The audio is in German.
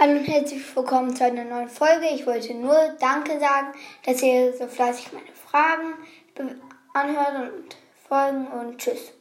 Hallo und herzlich willkommen zu einer neuen Folge. Ich wollte nur Danke sagen, dass ihr so fleißig meine Fragen anhört und folgen und tschüss.